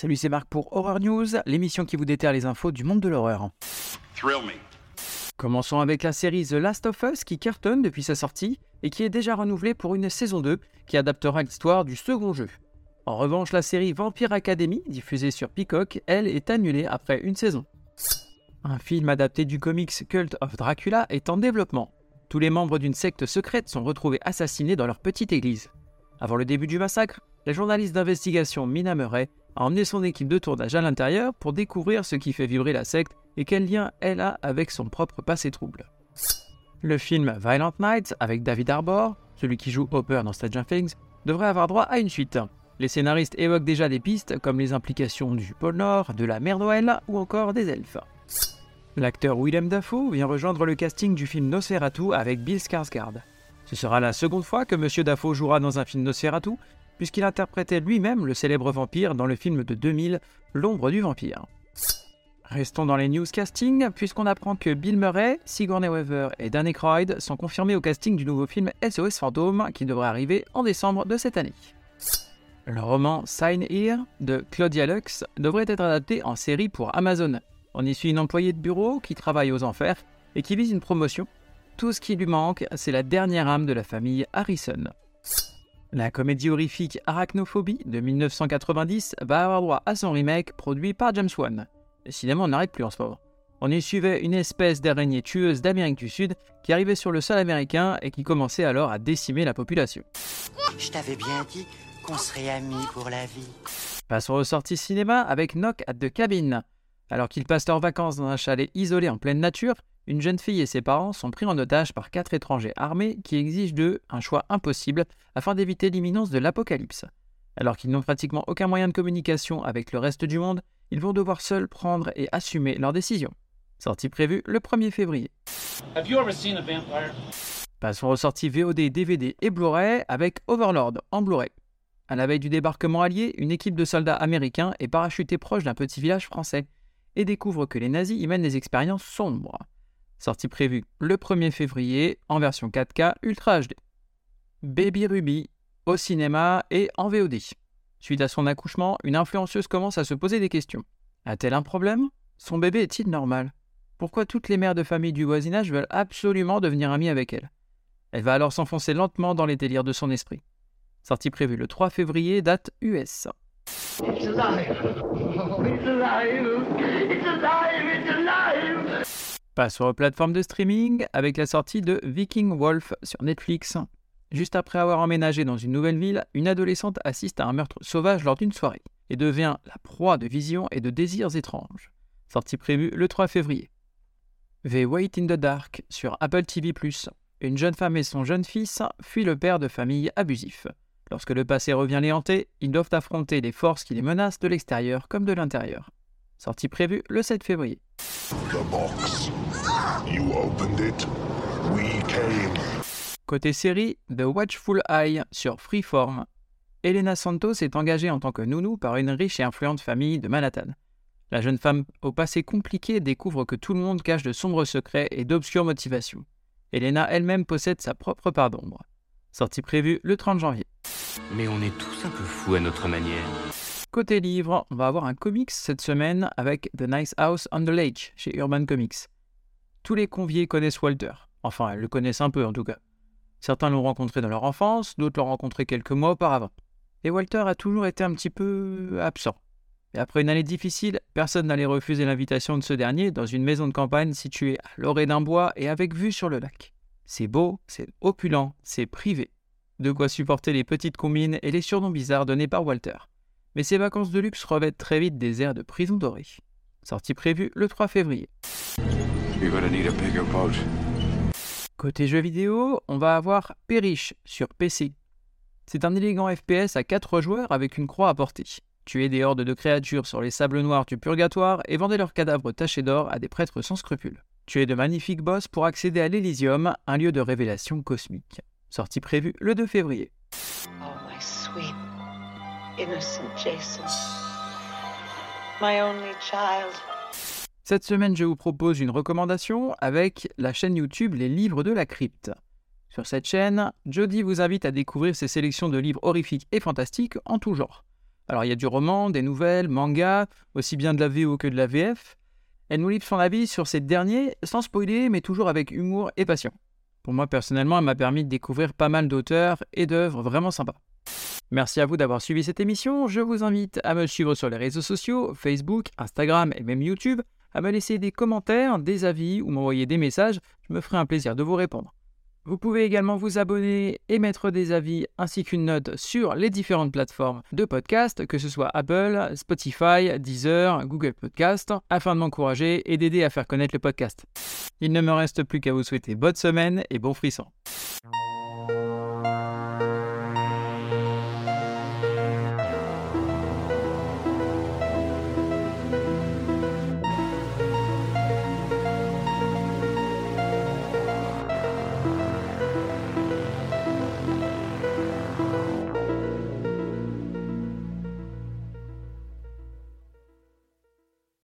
Salut, c'est Marc pour Horror News, l'émission qui vous déterre les infos du monde de l'horreur. Commençons avec la série The Last of Us qui cartonne depuis sa sortie et qui est déjà renouvelée pour une saison 2 qui adaptera l'histoire du second jeu. En revanche, la série Vampire Academy, diffusée sur Peacock, elle est annulée après une saison. Un film adapté du comics Cult of Dracula est en développement. Tous les membres d'une secte secrète sont retrouvés assassinés dans leur petite église. Avant le début du massacre, la journaliste d'investigation Mina Murray a emmené son équipe de tournage à l'intérieur pour découvrir ce qui fait vibrer la secte et quel lien elle a avec son propre passé trouble. Le film Violent Night avec David Arbor, celui qui joue Hopper dans Stranger Things, devrait avoir droit à une suite. Les scénaristes évoquent déjà des pistes comme les implications du pôle Nord, de la mer Noël ou encore des elfes. L'acteur Willem Dafoe vient rejoindre le casting du film Nosferatu avec Bill Skarsgård. Ce sera la seconde fois que Monsieur Dafoe jouera dans un film Nosferatu, puisqu'il interprétait lui-même le célèbre vampire dans le film de 2000, L'ombre du vampire. Restons dans les news casting, puisqu'on apprend que Bill Murray, Sigourney Weaver et Danny Croyd sont confirmés au casting du nouveau film SOS Fantôme qui devrait arriver en décembre de cette année. Le roman Sign Here de Claudia Lux devrait être adapté en série pour Amazon. On y suit une employée de bureau qui travaille aux enfers et qui vise une promotion. Tout ce qui lui manque, c'est la dernière âme de la famille Harrison. La comédie horrifique Arachnophobie de 1990 va avoir droit à son remake produit par James Wan. Décidément, on n'arrête plus en ce moment. On y suivait une espèce d'araignée tueuse d'Amérique du Sud qui arrivait sur le sol américain et qui commençait alors à décimer la population. Je t'avais bien dit qu'on serait amis pour la vie. Passons aux sorties cinéma avec Knock at the Cabin. Alors qu'ils passent leurs vacances dans un chalet isolé en pleine nature, une jeune fille et ses parents sont pris en otage par quatre étrangers armés qui exigent d'eux un choix impossible afin d'éviter l'imminence de l'apocalypse. Alors qu'ils n'ont pratiquement aucun moyen de communication avec le reste du monde, ils vont devoir seuls prendre et assumer leurs décisions. Sortie prévue le 1er février. Passons aux sorties VOD, DVD et Blu-ray avec Overlord en Blu-ray. À la veille du débarquement allié, une équipe de soldats américains est parachutée proche d'un petit village français et découvre que les nazis y mènent des expériences sombres sortie prévue le 1er février en version 4K Ultra HD. Baby Ruby au cinéma et en VOD. Suite à son accouchement, une influenceuse commence à se poser des questions. A-t-elle un problème? Son bébé est-il normal? Pourquoi toutes les mères de famille du voisinage veulent absolument devenir amies avec elle? Elle va alors s'enfoncer lentement dans les délires de son esprit. Sortie prévue le 3 février, date US. Passe aux plateformes de streaming avec la sortie de Viking Wolf sur Netflix. Juste après avoir emménagé dans une nouvelle ville, une adolescente assiste à un meurtre sauvage lors d'une soirée et devient la proie de visions et de désirs étranges. Sortie prévue le 3 février. The Wait in the Dark sur Apple TV. Une jeune femme et son jeune fils fuient le père de famille abusif. Lorsque le passé revient les hanter, ils doivent affronter les forces qui les menacent de l'extérieur comme de l'intérieur. Sortie prévue le 7 février. Côté série, The Watchful Eye sur Freeform. Elena Santos est engagée en tant que nounou par une riche et influente famille de Manhattan. La jeune femme au passé compliqué découvre que tout le monde cache de sombres secrets et d'obscures motivations. Elena elle-même possède sa propre part d'ombre. Sortie prévue le 30 janvier. Mais on est tous un peu fous à notre manière. Côté livre, on va avoir un comics cette semaine avec The Nice House on the Lake chez Urban Comics. Tous les conviés connaissent Walter. Enfin, elles le connaissent un peu en tout cas. Certains l'ont rencontré dans leur enfance, d'autres l'ont rencontré quelques mois auparavant. Et Walter a toujours été un petit peu absent. Et après une année difficile, personne n'allait refuser l'invitation de ce dernier dans une maison de campagne située à l'orée d'un bois et avec vue sur le lac. C'est beau, c'est opulent, c'est privé. De quoi supporter les petites combines et les surnoms bizarres donnés par Walter. Mais ces vacances de luxe revêtent très vite des airs de prison dorée. Sortie prévue le 3 février. Côté jeux vidéo, on va avoir Perish sur PC. C'est un élégant FPS à 4 joueurs avec une croix à portée. Tuez des hordes de créatures sur les sables noirs du purgatoire et vendez leurs cadavres tachés d'or à des prêtres sans scrupules. Tuez de magnifiques boss pour accéder à l'Elysium, un lieu de révélation cosmique. Sortie prévue le 2 février. Oh my sweet, innocent Jason. My only child. Cette semaine, je vous propose une recommandation avec la chaîne YouTube Les Livres de la Crypte. Sur cette chaîne, Jody vous invite à découvrir ses sélections de livres horrifiques et fantastiques en tout genre. Alors il y a du roman, des nouvelles, manga, aussi bien de la VO que de la VF. Elle nous livre son avis sur ces derniers, sans spoiler, mais toujours avec humour et passion. Pour moi personnellement, elle m'a permis de découvrir pas mal d'auteurs et d'œuvres vraiment sympas. Merci à vous d'avoir suivi cette émission. Je vous invite à me suivre sur les réseaux sociaux, Facebook, Instagram et même YouTube, à me laisser des commentaires, des avis ou m'envoyer des messages. Je me ferai un plaisir de vous répondre. Vous pouvez également vous abonner et mettre des avis ainsi qu'une note sur les différentes plateformes de podcast, que ce soit Apple, Spotify, Deezer, Google Podcast, afin de m'encourager et d'aider à faire connaître le podcast. Il ne me reste plus qu'à vous souhaiter bonne semaine et bon frisson.